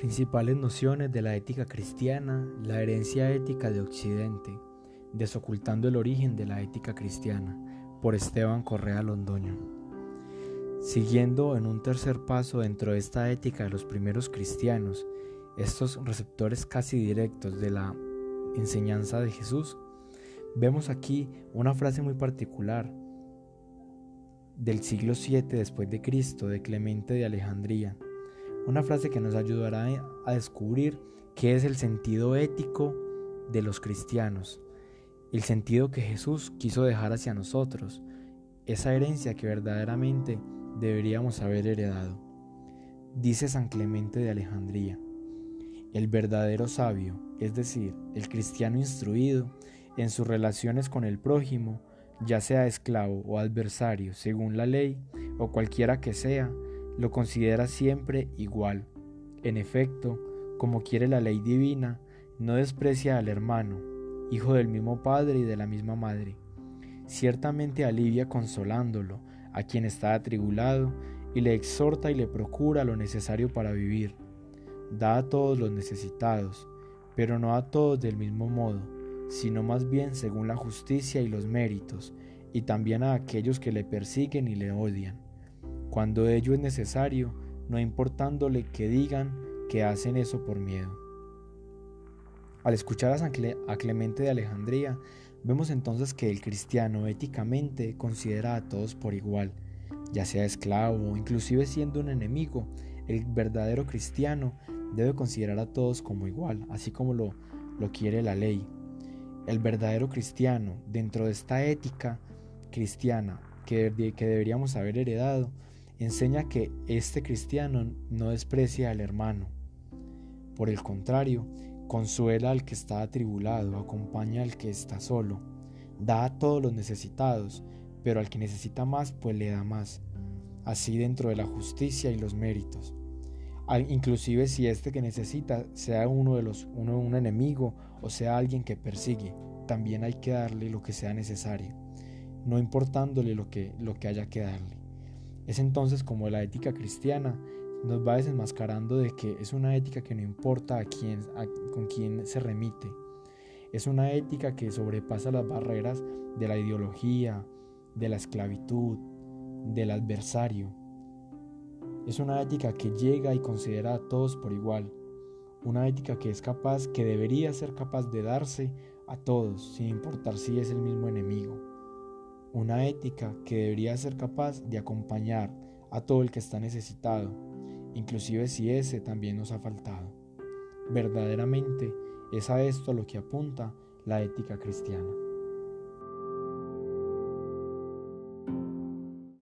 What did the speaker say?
Principales nociones de la ética cristiana, la herencia ética de Occidente, desocultando el origen de la ética cristiana, por Esteban Correa Londoño. Siguiendo en un tercer paso dentro de esta ética de los primeros cristianos, estos receptores casi directos de la enseñanza de Jesús, vemos aquí una frase muy particular del siglo VII después de Cristo de Clemente de Alejandría, una frase que nos ayudará a descubrir qué es el sentido ético de los cristianos, el sentido que Jesús quiso dejar hacia nosotros, esa herencia que verdaderamente deberíamos haber heredado. Dice San Clemente de Alejandría, el verdadero sabio, es decir, el cristiano instruido en sus relaciones con el prójimo, ya sea esclavo o adversario, según la ley, o cualquiera que sea, lo considera siempre igual. En efecto, como quiere la ley divina, no desprecia al hermano, hijo del mismo padre y de la misma madre. Ciertamente alivia consolándolo a quien está atribulado y le exhorta y le procura lo necesario para vivir. Da a todos los necesitados, pero no a todos del mismo modo, sino más bien según la justicia y los méritos, y también a aquellos que le persiguen y le odian cuando ello es necesario, no importándole que digan que hacen eso por miedo. Al escuchar a, San Clemente de Alejandría, vemos entonces que el cristiano éticamente considera a todos por igual, ya sea esclavo o inclusive siendo un enemigo, el verdadero cristiano debe considerar a todos como igual, así como lo, lo quiere la ley. El verdadero cristiano, dentro de esta ética cristiana que, que deberíamos haber heredado, enseña que este cristiano no desprecia al hermano. Por el contrario, consuela al que está atribulado, acompaña al que está solo, da a todos los necesitados, pero al que necesita más, pues le da más, así dentro de la justicia y los méritos. inclusive si este que necesita sea uno de los uno un enemigo o sea alguien que persigue, también hay que darle lo que sea necesario, no importándole lo que, lo que haya que darle. Es entonces como la ética cristiana nos va desenmascarando de que es una ética que no importa a quién, con quién se remite. Es una ética que sobrepasa las barreras de la ideología, de la esclavitud, del adversario. Es una ética que llega y considera a todos por igual. Una ética que es capaz, que debería ser capaz de darse a todos, sin importar si es el mismo enemigo una ética que debería ser capaz de acompañar a todo el que está necesitado, inclusive si ese también nos ha faltado. Verdaderamente es a esto a lo que apunta la ética cristiana.